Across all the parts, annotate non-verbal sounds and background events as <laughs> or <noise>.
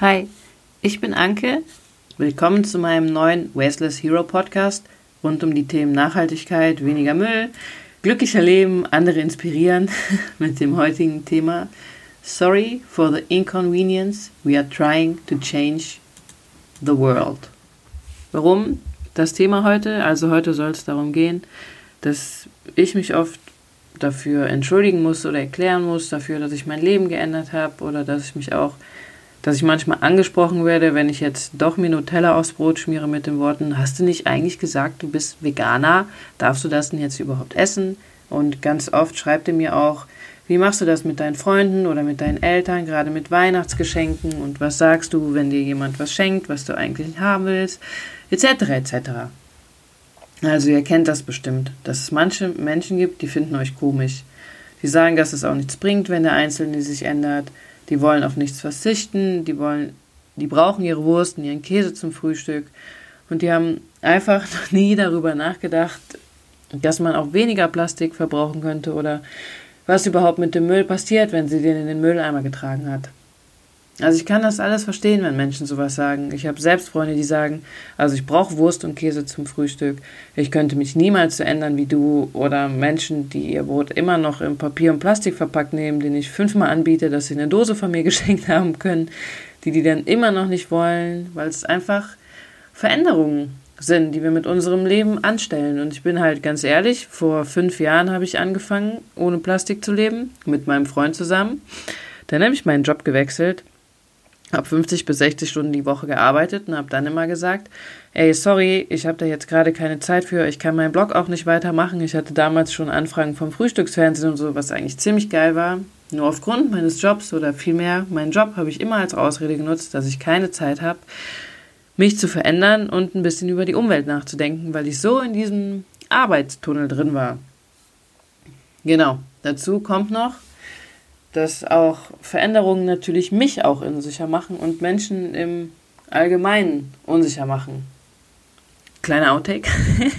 Hi, ich bin Anke. Willkommen zu meinem neuen Wasteless Hero Podcast rund um die Themen Nachhaltigkeit, weniger Müll, glücklicher Leben, andere inspirieren <laughs> mit dem heutigen Thema Sorry for the inconvenience. We are trying to change the world. Warum das Thema heute? Also heute soll es darum gehen, dass ich mich oft dafür entschuldigen muss oder erklären muss, dafür, dass ich mein Leben geändert habe oder dass ich mich auch dass ich manchmal angesprochen werde, wenn ich jetzt doch mir Nutella aufs Brot schmiere mit den Worten, hast du nicht eigentlich gesagt, du bist Veganer? Darfst du das denn jetzt überhaupt essen? Und ganz oft schreibt er mir auch, wie machst du das mit deinen Freunden oder mit deinen Eltern, gerade mit Weihnachtsgeschenken? Und was sagst du, wenn dir jemand was schenkt, was du eigentlich haben willst? Etc. etc. Also ihr kennt das bestimmt, dass es manche Menschen gibt, die finden euch komisch. Die sagen, dass es auch nichts bringt, wenn der Einzelne sich ändert die wollen auf nichts verzichten, die wollen, die brauchen ihre Wurst und ihren Käse zum Frühstück und die haben einfach <laughs> noch nie darüber nachgedacht, dass man auch weniger Plastik verbrauchen könnte oder was überhaupt mit dem Müll passiert, wenn sie den in den Mülleimer getragen hat. Also ich kann das alles verstehen, wenn Menschen sowas sagen. Ich habe selbst Freunde, die sagen, also ich brauche Wurst und Käse zum Frühstück. Ich könnte mich niemals so ändern wie du. Oder Menschen, die ihr Brot immer noch in Papier und Plastik verpackt nehmen, denen ich fünfmal anbiete, dass sie eine Dose von mir <laughs> geschenkt haben können, die die dann immer noch nicht wollen, weil es einfach Veränderungen sind, die wir mit unserem Leben anstellen. Und ich bin halt ganz ehrlich, vor fünf Jahren habe ich angefangen, ohne Plastik zu leben, mit meinem Freund zusammen. Dann habe ich meinen Job gewechselt habe 50 bis 60 Stunden die Woche gearbeitet und habe dann immer gesagt, ey, sorry, ich habe da jetzt gerade keine Zeit für, ich kann meinen Blog auch nicht weitermachen. Ich hatte damals schon Anfragen vom Frühstücksfernsehen und so, was eigentlich ziemlich geil war. Nur aufgrund meines Jobs oder vielmehr meinen Job habe ich immer als Ausrede genutzt, dass ich keine Zeit habe, mich zu verändern und ein bisschen über die Umwelt nachzudenken, weil ich so in diesem Arbeitstunnel drin war. Genau, dazu kommt noch, dass auch Veränderungen natürlich mich auch unsicher machen und Menschen im Allgemeinen unsicher machen. Kleiner Outtake. <laughs>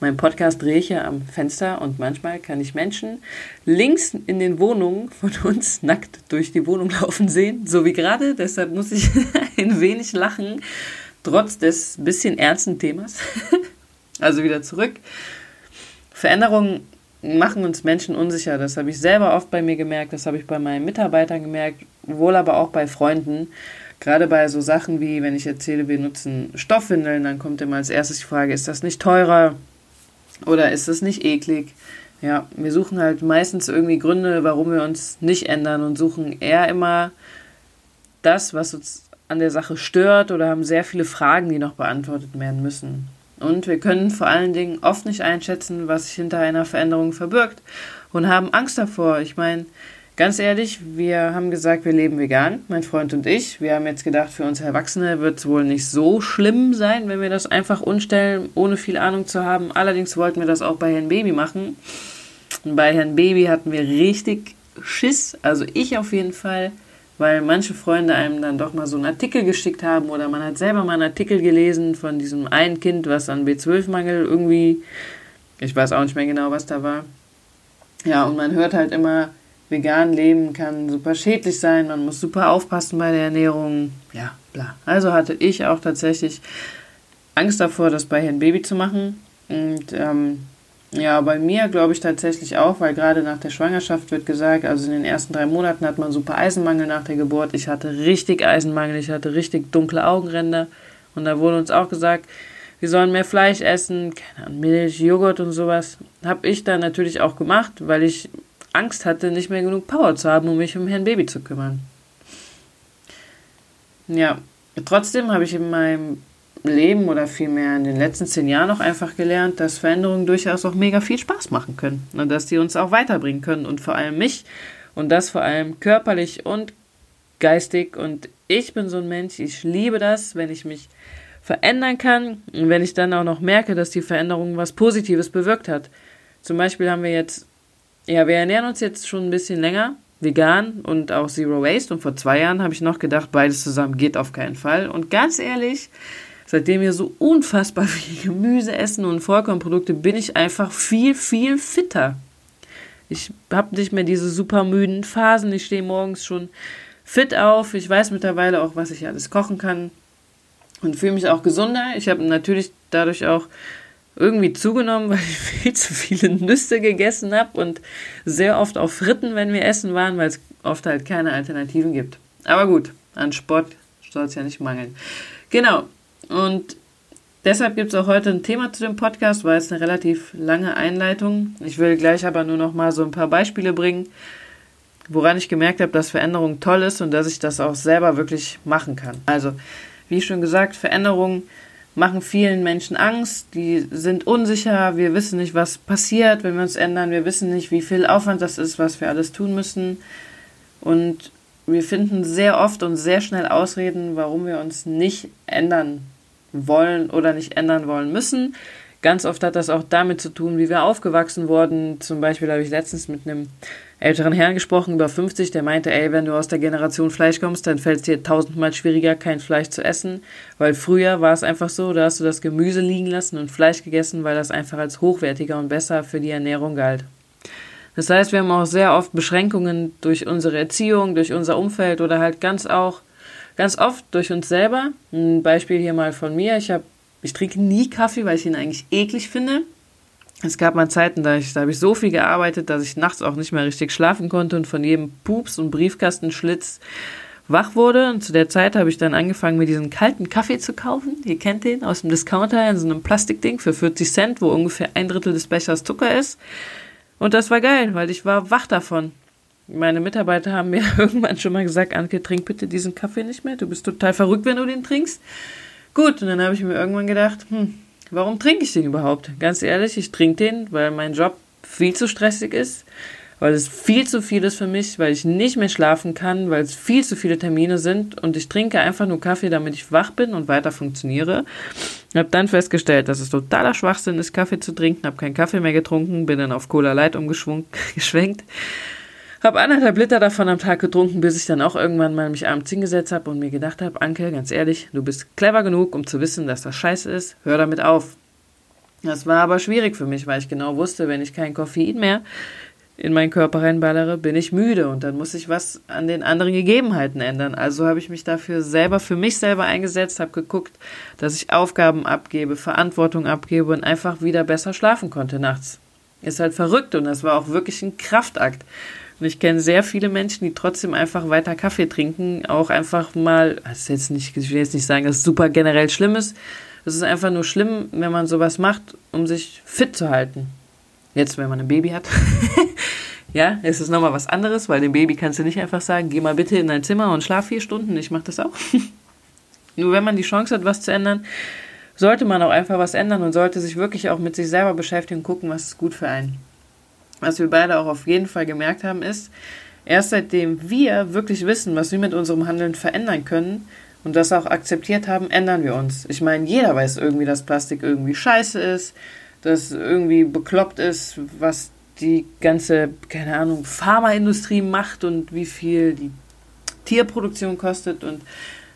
mein Podcast drehe ich ja am Fenster und manchmal kann ich Menschen links in den Wohnungen von uns nackt durch die Wohnung laufen sehen, so wie gerade. Deshalb muss ich <laughs> ein wenig lachen, trotz des bisschen ernsten Themas. <laughs> also wieder zurück. Veränderungen machen uns Menschen unsicher. Das habe ich selber oft bei mir gemerkt, das habe ich bei meinen Mitarbeitern gemerkt, wohl aber auch bei Freunden. Gerade bei so Sachen wie, wenn ich erzähle, wir nutzen Stoffwindeln, dann kommt immer als erstes die Frage, ist das nicht teurer oder ist das nicht eklig? Ja, wir suchen halt meistens irgendwie Gründe, warum wir uns nicht ändern und suchen eher immer das, was uns an der Sache stört oder haben sehr viele Fragen, die noch beantwortet werden müssen. Und wir können vor allen Dingen oft nicht einschätzen, was sich hinter einer Veränderung verbirgt und haben Angst davor. Ich meine, ganz ehrlich, wir haben gesagt, wir leben vegan, mein Freund und ich. Wir haben jetzt gedacht, für uns Erwachsene wird es wohl nicht so schlimm sein, wenn wir das einfach umstellen, ohne viel Ahnung zu haben. Allerdings wollten wir das auch bei Herrn Baby machen. Und bei Herrn Baby hatten wir richtig Schiss, also ich auf jeden Fall weil manche Freunde einem dann doch mal so einen Artikel geschickt haben oder man hat selber mal einen Artikel gelesen von diesem einen Kind, was an B12-Mangel irgendwie, ich weiß auch nicht mehr genau, was da war. Ja, und man hört halt immer, vegan leben kann super schädlich sein, man muss super aufpassen bei der Ernährung, ja, bla. Also hatte ich auch tatsächlich Angst davor, das bei Herrn Baby zu machen und ähm, ja, bei mir glaube ich tatsächlich auch, weil gerade nach der Schwangerschaft wird gesagt, also in den ersten drei Monaten hat man super Eisenmangel nach der Geburt. Ich hatte richtig Eisenmangel, ich hatte richtig dunkle Augenränder. Und da wurde uns auch gesagt, wir sollen mehr Fleisch essen, keine Ahnung, Milch, Joghurt und sowas. Habe ich dann natürlich auch gemacht, weil ich Angst hatte, nicht mehr genug Power zu haben, um mich um Herrn Baby zu kümmern. Ja, trotzdem habe ich in meinem Leben oder vielmehr in den letzten zehn Jahren auch einfach gelernt, dass Veränderungen durchaus auch mega viel Spaß machen können und dass die uns auch weiterbringen können und vor allem mich und das vor allem körperlich und geistig. Und ich bin so ein Mensch, ich liebe das, wenn ich mich verändern kann und wenn ich dann auch noch merke, dass die Veränderung was Positives bewirkt hat. Zum Beispiel haben wir jetzt, ja, wir ernähren uns jetzt schon ein bisschen länger vegan und auch Zero Waste. Und vor zwei Jahren habe ich noch gedacht, beides zusammen geht auf keinen Fall. Und ganz ehrlich, Seitdem wir so unfassbar <laughs> viel Gemüse essen und Vollkornprodukte, bin ich einfach viel, viel fitter. Ich habe nicht mehr diese super müden Phasen. Ich stehe morgens schon fit auf. Ich weiß mittlerweile auch, was ich alles kochen kann und fühle mich auch gesunder. Ich habe natürlich dadurch auch irgendwie zugenommen, <laughs> weil ich viel zu viele Nüsse gegessen habe und sehr oft auch Fritten, wenn wir essen waren, weil es oft halt keine Alternativen gibt. Aber gut, an Sport soll es ja nicht mangeln. Genau. Und deshalb gibt es auch heute ein Thema zu dem Podcast, weil es eine relativ lange Einleitung. Ich will gleich aber nur noch mal so ein paar Beispiele bringen, woran ich gemerkt habe, dass Veränderung toll ist und dass ich das auch selber wirklich machen kann. Also, wie schon gesagt, Veränderungen machen vielen Menschen Angst, die sind unsicher, wir wissen nicht, was passiert, wenn wir uns ändern, wir wissen nicht, wie viel Aufwand das ist, was wir alles tun müssen. Und wir finden sehr oft und sehr schnell Ausreden, warum wir uns nicht ändern wollen oder nicht ändern wollen müssen. Ganz oft hat das auch damit zu tun, wie wir aufgewachsen wurden. Zum Beispiel habe ich letztens mit einem älteren Herrn gesprochen, über 50, der meinte, ey, wenn du aus der Generation Fleisch kommst, dann fällt es dir tausendmal schwieriger, kein Fleisch zu essen. Weil früher war es einfach so, da hast du das Gemüse liegen lassen und Fleisch gegessen, weil das einfach als hochwertiger und besser für die Ernährung galt. Das heißt, wir haben auch sehr oft Beschränkungen durch unsere Erziehung, durch unser Umfeld oder halt ganz auch, ganz oft durch uns selber. Ein Beispiel hier mal von mir. Ich habe ich trinke nie Kaffee, weil ich ihn eigentlich eklig finde. Es gab mal Zeiten, da, da habe ich so viel gearbeitet, dass ich nachts auch nicht mehr richtig schlafen konnte und von jedem Pups und Briefkastenschlitz wach wurde. Und zu der Zeit habe ich dann angefangen, mir diesen kalten Kaffee zu kaufen. Ihr kennt den aus dem Discounter in so einem Plastikding für 40 Cent, wo ungefähr ein Drittel des Bechers Zucker ist. Und das war geil, weil ich war wach davon. Meine Mitarbeiter haben mir <laughs> irgendwann schon mal gesagt, Anke, trink bitte diesen Kaffee nicht mehr. Du bist total verrückt, wenn du den trinkst. Gut, und dann habe ich mir irgendwann gedacht, hm, warum trinke ich den überhaupt? Ganz ehrlich, ich trinke den, weil mein Job viel zu stressig ist, weil es viel zu viel ist für mich, weil ich nicht mehr schlafen kann, weil es viel zu viele Termine sind und ich trinke einfach nur Kaffee, damit ich wach bin und weiter funktioniere. Ich habe dann festgestellt, dass es totaler Schwachsinn ist, Kaffee zu trinken, habe keinen Kaffee mehr getrunken, bin dann auf Cola Light umgeschwenkt <laughs> habe anderthalb Liter davon am Tag getrunken, bis ich dann auch irgendwann mal mich abends hingesetzt habe und mir gedacht habe, Anke, ganz ehrlich, du bist clever genug, um zu wissen, dass das scheiße ist. Hör damit auf. Das war aber schwierig für mich, weil ich genau wusste, wenn ich kein Koffein mehr in meinen Körper reinballere, bin ich müde und dann muss ich was an den anderen Gegebenheiten ändern. Also habe ich mich dafür selber, für mich selber eingesetzt, habe geguckt, dass ich Aufgaben abgebe, Verantwortung abgebe und einfach wieder besser schlafen konnte nachts. Ist halt verrückt und das war auch wirklich ein Kraftakt. Und ich kenne sehr viele Menschen, die trotzdem einfach weiter Kaffee trinken, auch einfach mal, ist jetzt nicht, ich will jetzt nicht sagen, dass es super generell schlimm ist. Es ist einfach nur schlimm, wenn man sowas macht, um sich fit zu halten. Jetzt, wenn man ein Baby hat. <laughs> ja, ist es nochmal was anderes, weil dem Baby kannst du nicht einfach sagen, geh mal bitte in dein Zimmer und schlaf vier Stunden. Ich mache das auch. <laughs> nur wenn man die Chance hat, was zu ändern, sollte man auch einfach was ändern und sollte sich wirklich auch mit sich selber beschäftigen und gucken, was ist gut für einen was wir beide auch auf jeden Fall gemerkt haben, ist, erst seitdem wir wirklich wissen, was wir mit unserem Handeln verändern können und das auch akzeptiert haben, ändern wir uns. Ich meine, jeder weiß irgendwie, dass Plastik irgendwie scheiße ist, dass irgendwie bekloppt ist, was die ganze, keine Ahnung, Pharmaindustrie macht und wie viel die Tierproduktion kostet und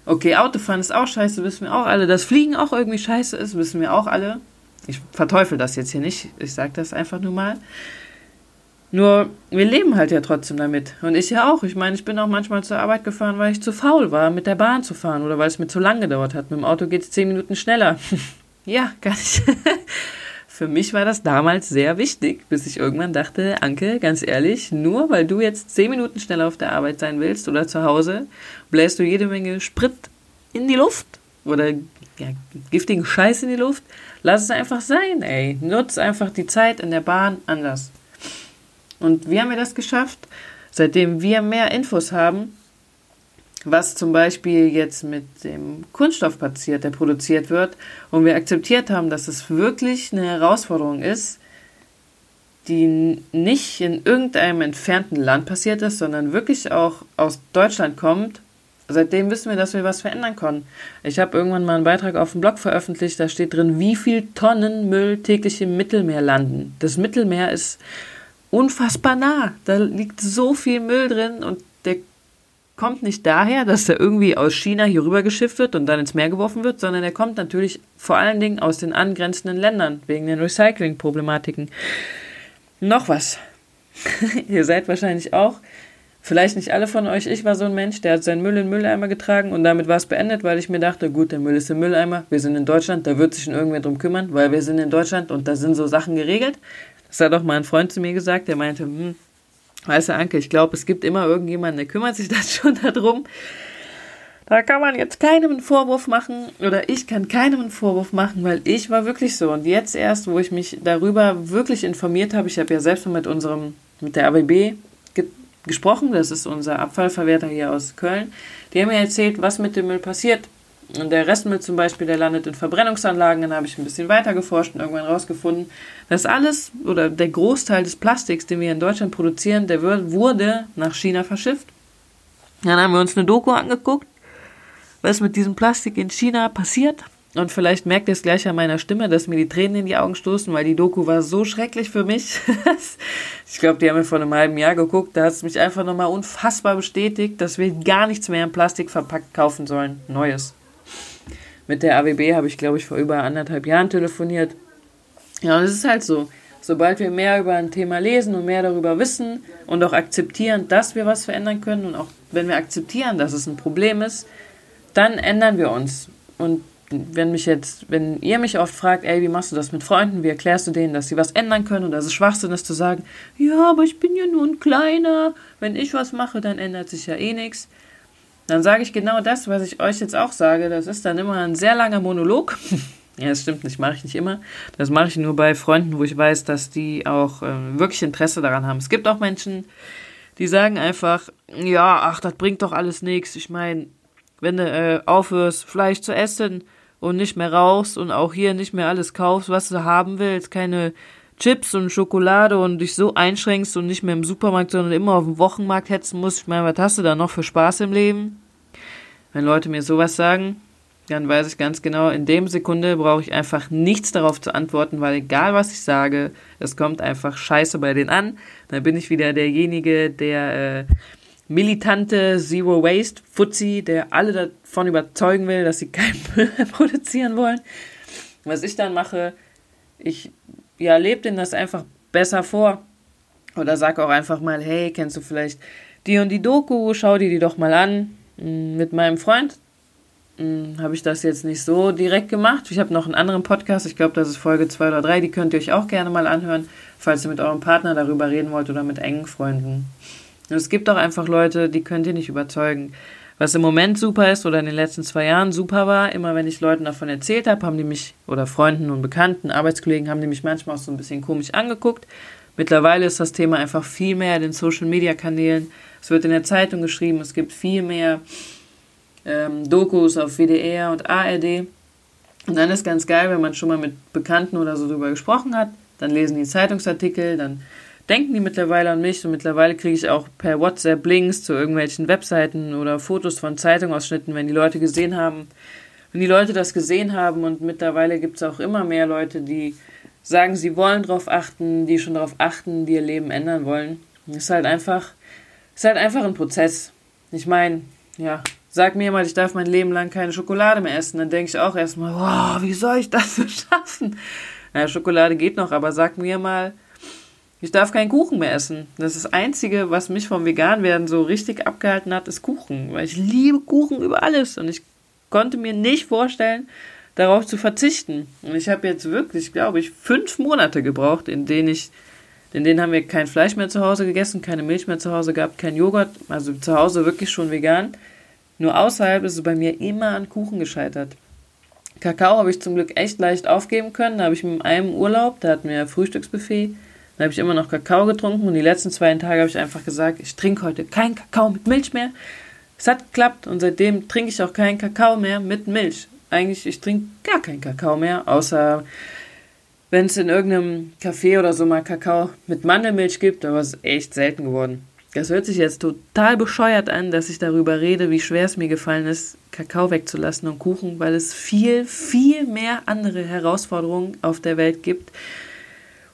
okay, Autofahren ist auch scheiße, wissen wir auch alle. Dass Fliegen auch irgendwie scheiße ist, wissen wir auch alle. Ich verteufel das jetzt hier nicht, ich sage das einfach nur mal. Nur, wir leben halt ja trotzdem damit. Und ich ja auch. Ich meine, ich bin auch manchmal zur Arbeit gefahren, weil ich zu faul war, mit der Bahn zu fahren oder weil es mir zu lang gedauert hat. Mit dem Auto geht es zehn Minuten schneller. <laughs> ja, gar nicht. <laughs> Für mich war das damals sehr wichtig, bis ich irgendwann dachte, Anke, ganz ehrlich, nur weil du jetzt zehn Minuten schneller auf der Arbeit sein willst oder zu Hause, bläst du jede Menge Sprit in die Luft oder ja, giftigen Scheiß in die Luft. Lass es einfach sein, ey. Nutz einfach die Zeit in der Bahn anders. Und wie haben wir das geschafft? Seitdem wir mehr Infos haben, was zum Beispiel jetzt mit dem Kunststoff passiert, der produziert wird, und wir akzeptiert haben, dass es wirklich eine Herausforderung ist, die nicht in irgendeinem entfernten Land passiert ist, sondern wirklich auch aus Deutschland kommt. Seitdem wissen wir, dass wir was verändern können. Ich habe irgendwann mal einen Beitrag auf dem Blog veröffentlicht, da steht drin, wie viel Tonnen Müll täglich im Mittelmeer landen. Das Mittelmeer ist unfassbar nah. Da liegt so viel Müll drin und der kommt nicht daher, dass der irgendwie aus China hier rüber geschifft wird und dann ins Meer geworfen wird, sondern der kommt natürlich vor allen Dingen aus den angrenzenden Ländern wegen den Recycling-Problematiken. Noch was. <laughs> Ihr seid wahrscheinlich auch Vielleicht nicht alle von euch. Ich war so ein Mensch, der hat seinen Müll in den Mülleimer getragen und damit war es beendet, weil ich mir dachte, gut, der Müll ist im Mülleimer, wir sind in Deutschland, da wird sich irgendwer drum kümmern, weil wir sind in Deutschland und da sind so Sachen geregelt. Das hat auch mal ein Freund zu mir gesagt, der meinte, hm, weißt du, Anke, ich glaube, es gibt immer irgendjemanden, der kümmert sich <laughs> dann schon darum. Da kann man jetzt keinem einen Vorwurf machen oder ich kann keinem einen Vorwurf machen, weil ich war wirklich so. Und jetzt erst, wo ich mich darüber wirklich informiert habe, ich habe ja selbst mit unserem, mit der AWB ge gesprochen, das ist unser Abfallverwerter hier aus Köln, die haben mir erzählt, was mit dem Müll passiert. Und der Restmüll zum Beispiel, der landet in Verbrennungsanlagen, dann habe ich ein bisschen weiter geforscht und irgendwann rausgefunden, dass alles oder der Großteil des Plastiks, den wir in Deutschland produzieren, der wurde nach China verschifft. Dann haben wir uns eine Doku angeguckt, was mit diesem Plastik in China passiert. Und vielleicht merkt ihr es gleich an meiner Stimme, dass mir die Tränen in die Augen stoßen, weil die Doku war so schrecklich für mich. <laughs> ich glaube, die haben wir vor einem halben Jahr geguckt. Da hat es mich einfach nochmal unfassbar bestätigt, dass wir gar nichts mehr in Plastik verpackt kaufen sollen. Neues. Mit der AWB habe ich, glaube ich, vor über anderthalb Jahren telefoniert. Ja, und es ist halt so. Sobald wir mehr über ein Thema lesen und mehr darüber wissen und auch akzeptieren, dass wir was verändern können und auch wenn wir akzeptieren, dass es ein Problem ist, dann ändern wir uns. Und wenn mich jetzt, wenn ihr mich oft fragt, ey, wie machst du das mit Freunden, wie erklärst du denen, dass sie was ändern können und dass es Schwachsinn ist zu sagen, ja, aber ich bin ja nur ein Kleiner, wenn ich was mache, dann ändert sich ja eh nichts. Dann sage ich genau das, was ich euch jetzt auch sage. Das ist dann immer ein sehr langer Monolog. <laughs> ja, das stimmt nicht, mache ich nicht immer. Das mache ich nur bei Freunden, wo ich weiß, dass die auch äh, wirklich Interesse daran haben. Es gibt auch Menschen, die sagen einfach, ja, ach, das bringt doch alles nichts. Ich meine, wenn du äh, aufhörst, Fleisch zu essen und nicht mehr rauchst und auch hier nicht mehr alles kaufst, was du haben willst, keine Chips und Schokolade und dich so einschränkst und nicht mehr im Supermarkt, sondern immer auf dem Wochenmarkt hetzen musst, ich meine, was hast du da noch für Spaß im Leben? Wenn Leute mir sowas sagen, dann weiß ich ganz genau, in dem Sekunde brauche ich einfach nichts darauf zu antworten, weil egal was ich sage, es kommt einfach scheiße bei denen an. Dann bin ich wieder derjenige, der äh, militante Zero Waste Fuzzi, der alle davon überzeugen will, dass sie keinen <laughs> Müll produzieren wollen. Was ich dann mache, ich ja, lebe denen das einfach besser vor. Oder sag auch einfach mal, hey, kennst du vielleicht die und die Doku, schau dir die doch mal an. Hm, mit meinem Freund hm, habe ich das jetzt nicht so direkt gemacht. Ich habe noch einen anderen Podcast, ich glaube, das ist Folge 2 oder 3, die könnt ihr euch auch gerne mal anhören, falls ihr mit eurem Partner darüber reden wollt oder mit engen Freunden. Und es gibt auch einfach Leute, die könnt ihr nicht überzeugen. Was im Moment super ist oder in den letzten zwei Jahren super war, immer wenn ich Leuten davon erzählt habe, haben die mich, oder Freunden und Bekannten, Arbeitskollegen, haben die mich manchmal auch so ein bisschen komisch angeguckt. Mittlerweile ist das Thema einfach viel mehr in den Social-Media-Kanälen. Es wird in der Zeitung geschrieben, es gibt viel mehr ähm, Dokus auf WDR und ARD. Und dann ist ganz geil, wenn man schon mal mit Bekannten oder so drüber gesprochen hat, dann lesen die Zeitungsartikel, dann denken die mittlerweile an mich und mittlerweile kriege ich auch per WhatsApp Links zu irgendwelchen Webseiten oder Fotos von Zeitungausschnitten, wenn die Leute gesehen haben, wenn die Leute das gesehen haben und mittlerweile gibt es auch immer mehr Leute, die sagen, sie wollen darauf achten, die schon darauf achten, die ihr Leben ändern wollen. Ist halt einfach, ist halt einfach ein Prozess. Ich meine, ja, sag mir mal, ich darf mein Leben lang keine Schokolade mehr essen, dann denke ich auch erstmal, wow, wie soll ich das so <laughs> schaffen? Naja, Schokolade geht noch, aber sag mir mal, ich darf keinen Kuchen mehr essen. Das ist das Einzige, was mich vom Veganwerden so richtig abgehalten hat, ist Kuchen. Weil ich liebe Kuchen über alles. Und ich konnte mir nicht vorstellen, darauf zu verzichten. Und ich habe jetzt wirklich, glaube ich, fünf Monate gebraucht, in denen ich, in denen haben wir kein Fleisch mehr zu Hause gegessen, keine Milch mehr zu Hause gehabt, kein Joghurt. Also zu Hause wirklich schon vegan. Nur außerhalb ist es bei mir immer an Kuchen gescheitert. Kakao habe ich zum Glück echt leicht aufgeben können. Da habe ich mit einem Urlaub, da hatten wir Frühstücksbuffet, dann habe ich immer noch Kakao getrunken und die letzten zwei Tage habe ich einfach gesagt, ich trinke heute keinen Kakao mit Milch mehr. Es hat geklappt und seitdem trinke ich auch keinen Kakao mehr mit Milch. Eigentlich, ich trinke gar keinen Kakao mehr, außer wenn es in irgendeinem Café oder so mal Kakao mit Mandelmilch gibt, aber es ist echt selten geworden. Das hört sich jetzt total bescheuert an, dass ich darüber rede, wie schwer es mir gefallen ist, Kakao wegzulassen und Kuchen, weil es viel, viel mehr andere Herausforderungen auf der Welt gibt,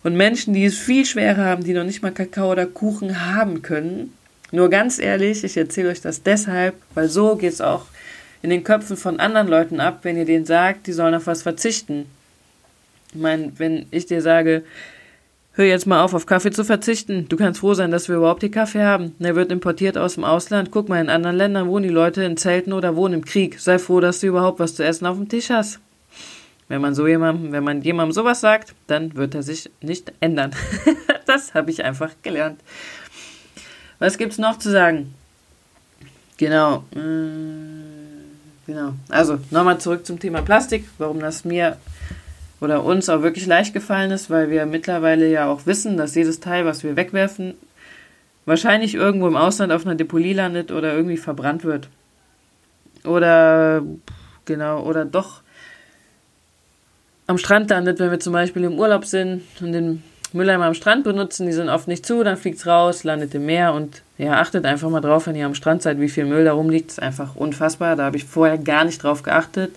und Menschen, die es viel schwerer haben, die noch nicht mal Kakao oder Kuchen haben können. Nur ganz ehrlich, ich erzähle euch das deshalb, weil so geht es auch in den Köpfen von anderen Leuten ab, wenn ihr denen sagt, die sollen auf was verzichten. Ich meine, wenn ich dir sage, Hör jetzt mal auf, auf Kaffee zu verzichten. Du kannst froh sein, dass wir überhaupt hier Kaffee haben. Der wird importiert aus dem Ausland. Guck mal, in anderen Ländern wohnen die Leute in Zelten oder wohnen im Krieg. Sei froh, dass du überhaupt was zu essen auf dem Tisch hast. Wenn man so jemandem, wenn man jemandem sowas sagt, dann wird er sich nicht ändern. <laughs> das habe ich einfach gelernt. Was gibt's noch zu sagen? Genau. Äh, genau. Also, nochmal zurück zum Thema Plastik. Warum das mir oder uns auch wirklich leicht gefallen ist, weil wir mittlerweile ja auch wissen, dass jedes Teil, was wir wegwerfen, wahrscheinlich irgendwo im Ausland auf einer Deponie landet oder irgendwie verbrannt wird. Oder genau, oder doch am Strand landet, wenn wir zum Beispiel im Urlaub sind und den Mülleimer am Strand benutzen, die sind oft nicht zu, dann fliegt es raus, landet im Meer und ja, achtet einfach mal drauf, wenn ihr am Strand seid, wie viel Müll da rumliegt. Ist einfach unfassbar. Da habe ich vorher gar nicht drauf geachtet.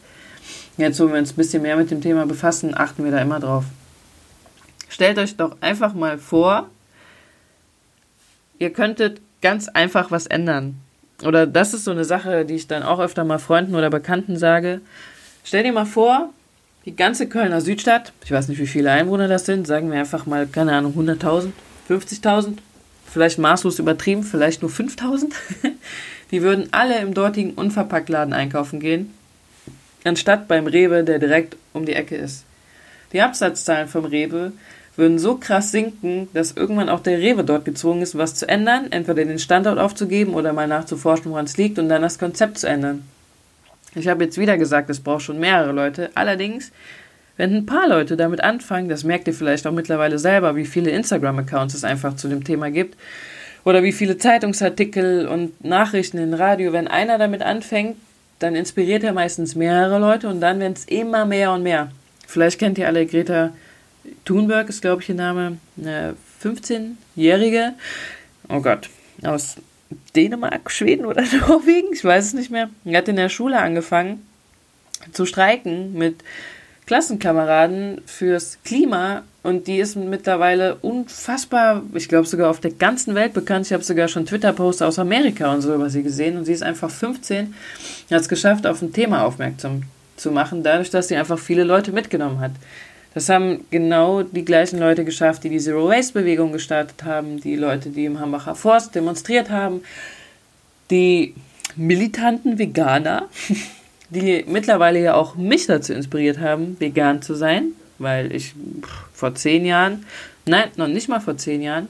Jetzt, wo wir uns ein bisschen mehr mit dem Thema befassen, achten wir da immer drauf. Stellt euch doch einfach mal vor, ihr könntet ganz einfach was ändern. Oder das ist so eine Sache, die ich dann auch öfter mal Freunden oder Bekannten sage. Stell dir mal vor, die ganze Kölner Südstadt, ich weiß nicht, wie viele Einwohner das sind, sagen wir einfach mal, keine Ahnung, 100.000, 50.000, vielleicht maßlos übertrieben, vielleicht nur 5.000, <laughs> die würden alle im dortigen Unverpacktladen einkaufen gehen anstatt beim Rewe, der direkt um die Ecke ist. Die Absatzzahlen vom Rewe würden so krass sinken, dass irgendwann auch der Rewe dort gezwungen ist, was zu ändern, entweder den Standort aufzugeben oder mal nachzuforschen, woran es liegt und dann das Konzept zu ändern. Ich habe jetzt wieder gesagt, es braucht schon mehrere Leute. Allerdings, wenn ein paar Leute damit anfangen, das merkt ihr vielleicht auch mittlerweile selber, wie viele Instagram-Accounts es einfach zu dem Thema gibt, oder wie viele Zeitungsartikel und Nachrichten im Radio, wenn einer damit anfängt, dann inspiriert er meistens mehrere Leute und dann werden es immer mehr und mehr. Vielleicht kennt ihr alle Greta Thunberg, ist glaube ich ihr Name, eine 15-Jährige, oh Gott, aus Dänemark, Schweden oder <laughs> Norwegen, ich weiß es nicht mehr. Die hat in der Schule angefangen zu streiken mit Klassenkameraden fürs Klima und die ist mittlerweile unfassbar, ich glaube sogar auf der ganzen Welt bekannt. Ich habe sogar schon Twitter-Posts aus Amerika und so über sie gesehen und sie ist einfach 15, hat es geschafft, auf ein Thema aufmerksam zu machen, dadurch, dass sie einfach viele Leute mitgenommen hat. Das haben genau die gleichen Leute geschafft, die die Zero Waste Bewegung gestartet haben, die Leute, die im Hambacher Forst demonstriert haben, die militanten Veganer, <laughs> die mittlerweile ja auch mich dazu inspiriert haben, vegan zu sein, weil ich vor zehn Jahren, nein, noch nicht mal vor zehn Jahren,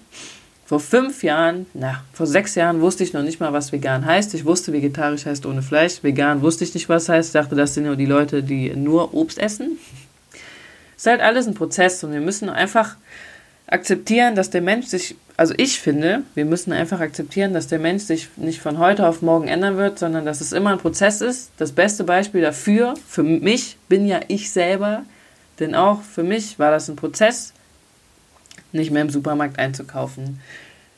vor fünf Jahren, na, vor sechs Jahren wusste ich noch nicht mal, was vegan heißt. Ich wusste, vegetarisch heißt ohne Fleisch. Vegan wusste ich nicht, was heißt. Ich dachte, das sind nur die Leute, die nur Obst essen. Ist halt alles ein Prozess und wir müssen einfach akzeptieren, dass der Mensch sich, also ich finde, wir müssen einfach akzeptieren, dass der Mensch sich nicht von heute auf morgen ändern wird, sondern dass es immer ein Prozess ist. Das beste Beispiel dafür, für mich, bin ja ich selber, denn auch für mich war das ein Prozess, nicht mehr im Supermarkt einzukaufen,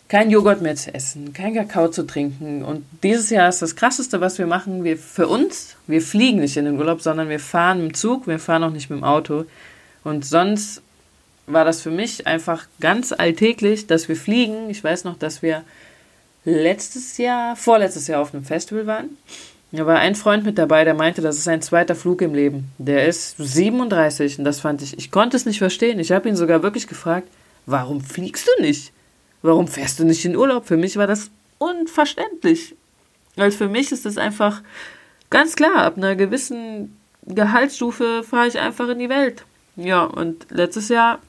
kein Joghurt mehr zu essen, kein Kakao zu trinken. Und dieses Jahr ist das Krasseste, was wir machen, wir für uns, wir fliegen nicht in den Urlaub, sondern wir fahren dem Zug, wir fahren auch nicht mit dem Auto. Und sonst war das für mich einfach ganz alltäglich, dass wir fliegen. Ich weiß noch, dass wir letztes Jahr, vorletztes Jahr auf einem Festival waren. Da war ein Freund mit dabei, der meinte, das ist sein zweiter Flug im Leben. Der ist 37 und das fand ich, ich konnte es nicht verstehen. Ich habe ihn sogar wirklich gefragt, warum fliegst du nicht? Warum fährst du nicht in Urlaub? Für mich war das unverständlich. Weil für mich ist das einfach ganz klar, ab einer gewissen Gehaltsstufe fahre ich einfach in die Welt. Ja, und letztes Jahr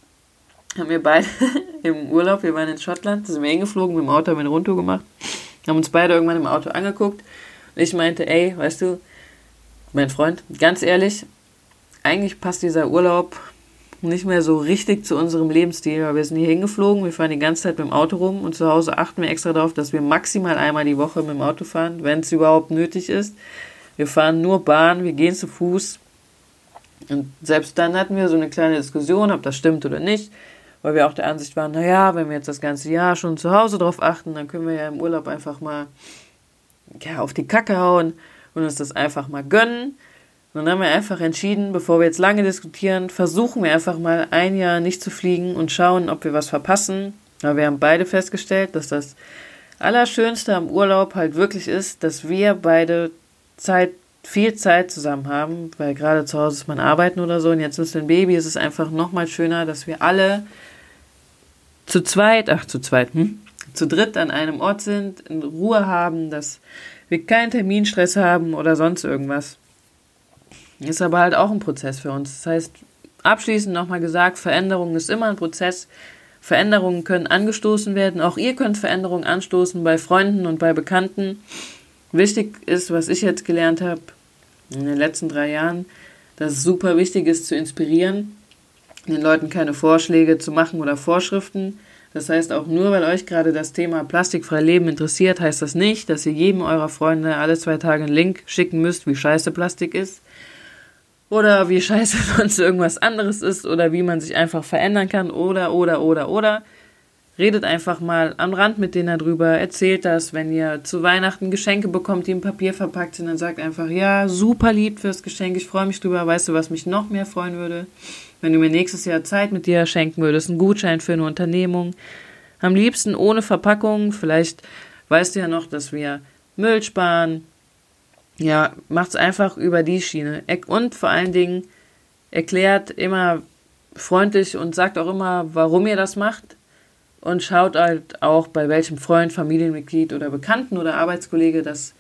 haben wir beide <laughs> im Urlaub, wir waren in Schottland, sind wir hingeflogen, mit dem Auto haben wir eine Rundtour gemacht, haben uns beide irgendwann im Auto angeguckt und ich meinte, ey, weißt du, mein Freund, ganz ehrlich, eigentlich passt dieser Urlaub nicht mehr so richtig zu unserem Lebensstil, weil wir sind hier hingeflogen, wir fahren die ganze Zeit mit dem Auto rum und zu Hause achten wir extra darauf, dass wir maximal einmal die Woche mit dem Auto fahren, wenn es überhaupt nötig ist. Wir fahren nur Bahn, wir gehen zu Fuß. Und selbst dann hatten wir so eine kleine Diskussion, ob das stimmt oder nicht weil wir auch der Ansicht waren, naja, wenn wir jetzt das ganze Jahr schon zu Hause drauf achten, dann können wir ja im Urlaub einfach mal ja, auf die Kacke hauen und uns das einfach mal gönnen. Und dann haben wir einfach entschieden, bevor wir jetzt lange diskutieren, versuchen wir einfach mal ein Jahr nicht zu fliegen und schauen, ob wir was verpassen. Aber wir haben beide festgestellt, dass das Allerschönste am Urlaub halt wirklich ist, dass wir beide Zeit, viel Zeit zusammen haben, weil gerade zu Hause ist man arbeiten oder so und jetzt ist ein Baby, ist es einfach nochmal schöner, dass wir alle zu zweit, ach zu zweit, hm? zu dritt an einem Ort sind, in Ruhe haben, dass wir keinen Terminstress haben oder sonst irgendwas. Ist aber halt auch ein Prozess für uns. Das heißt, abschließend nochmal gesagt, Veränderung ist immer ein Prozess. Veränderungen können angestoßen werden. Auch ihr könnt Veränderungen anstoßen bei Freunden und bei Bekannten. Wichtig ist, was ich jetzt gelernt habe in den letzten drei Jahren, dass es super wichtig ist zu inspirieren, den Leuten keine Vorschläge zu machen oder Vorschriften. Das heißt, auch nur weil euch gerade das Thema plastikfrei Leben interessiert, heißt das nicht, dass ihr jedem eurer Freunde alle zwei Tage einen Link schicken müsst, wie scheiße Plastik ist. Oder wie scheiße <laughs> sonst irgendwas anderes ist oder wie man sich einfach verändern kann oder, oder, oder, oder. Redet einfach mal am Rand mit denen darüber, erzählt das, wenn ihr zu Weihnachten Geschenke bekommt, die im Papier verpackt sind, dann sagt einfach, ja, super lieb fürs Geschenk, ich freue mich drüber, weißt du, was mich noch mehr freuen würde? Wenn du mir nächstes Jahr Zeit mit dir schenken würdest, einen Gutschein für eine Unternehmung. Am liebsten ohne Verpackung, vielleicht weißt du ja noch, dass wir Müll sparen. Ja, macht's einfach über die Schiene. Und vor allen Dingen erklärt immer freundlich und sagt auch immer, warum ihr das macht und schaut halt auch, bei welchem Freund, Familienmitglied oder Bekannten oder Arbeitskollege das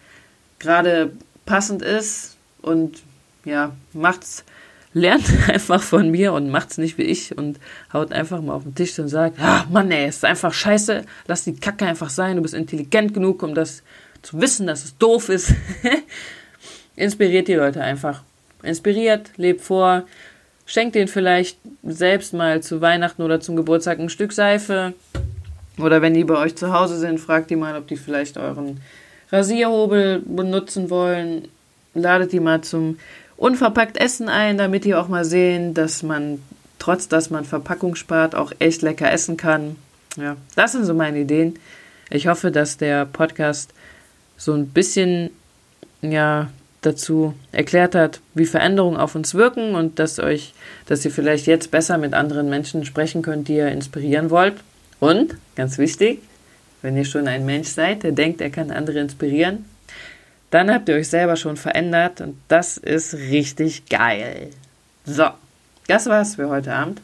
gerade passend ist und ja, macht's, lernt <laughs> einfach von mir und macht's nicht wie ich und haut einfach mal auf den Tisch und sagt, ah Mann ey, ist einfach scheiße, lass die Kacke einfach sein, du bist intelligent genug, um das zu wissen, dass es doof ist. <laughs> Inspiriert die Leute einfach. Inspiriert, lebt vor, Schenkt den vielleicht selbst mal zu Weihnachten oder zum Geburtstag ein Stück Seife. Oder wenn die bei euch zu Hause sind, fragt die mal, ob die vielleicht euren Rasierhobel benutzen wollen. Ladet die mal zum unverpackt Essen ein, damit die auch mal sehen, dass man, trotz dass man Verpackung spart, auch echt lecker essen kann. Ja, das sind so meine Ideen. Ich hoffe, dass der Podcast so ein bisschen, ja, dazu erklärt hat, wie Veränderungen auf uns wirken und dass euch, dass ihr vielleicht jetzt besser mit anderen Menschen sprechen könnt, die ihr inspirieren wollt. Und, ganz wichtig, wenn ihr schon ein Mensch seid, der denkt, er kann andere inspirieren, dann habt ihr euch selber schon verändert und das ist richtig geil. So, das war's für heute Abend.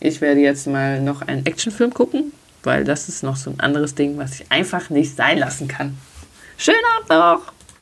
Ich werde jetzt mal noch einen Actionfilm gucken, weil das ist noch so ein anderes Ding, was ich einfach nicht sein lassen kann. Schönen Abend noch!